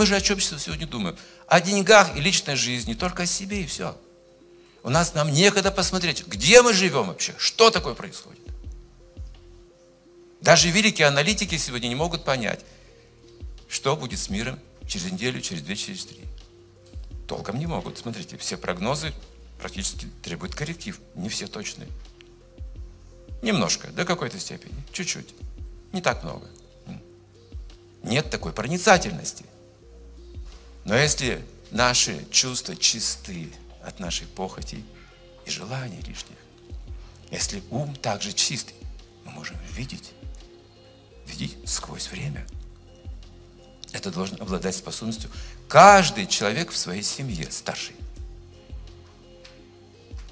Мы же о чем сегодня думаем? О деньгах и личной жизни, только о себе и все. У нас нам некогда посмотреть, где мы живем вообще, что такое происходит. Даже великие аналитики сегодня не могут понять, что будет с миром через неделю, через две, через три. Толком не могут. Смотрите, все прогнозы практически требуют корректив. Не все точные. Немножко, до какой-то степени. Чуть-чуть. Не так много. Нет такой проницательности. Но если наши чувства чисты от нашей похоти и желаний лишних, если ум также чистый, мы можем видеть, видеть сквозь время. Это должен обладать способностью каждый человек в своей семье, старший.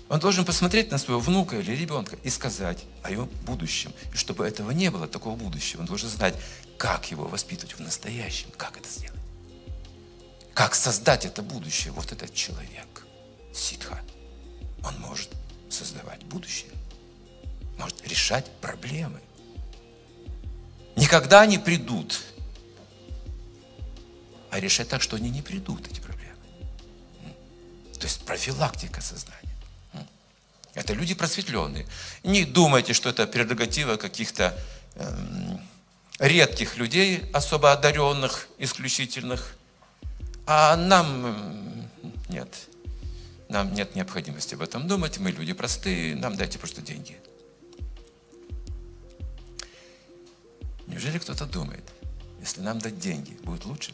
Он должен посмотреть на своего внука или ребенка и сказать о его будущем. И чтобы этого не было, такого будущего, он должен знать, как его воспитывать в настоящем, как это сделать. Как создать это будущее, вот этот человек, ситха, он может создавать будущее, может решать проблемы. Никогда не придут, а решать так, что они не придут, эти проблемы. То есть профилактика сознания. Это люди просветленные. Не думайте, что это прерогатива каких-то эм, редких людей, особо одаренных, исключительных. А нам нет. Нам нет необходимости об этом думать. Мы люди простые, нам дайте просто деньги. Неужели кто-то думает, если нам дать деньги, будет лучше?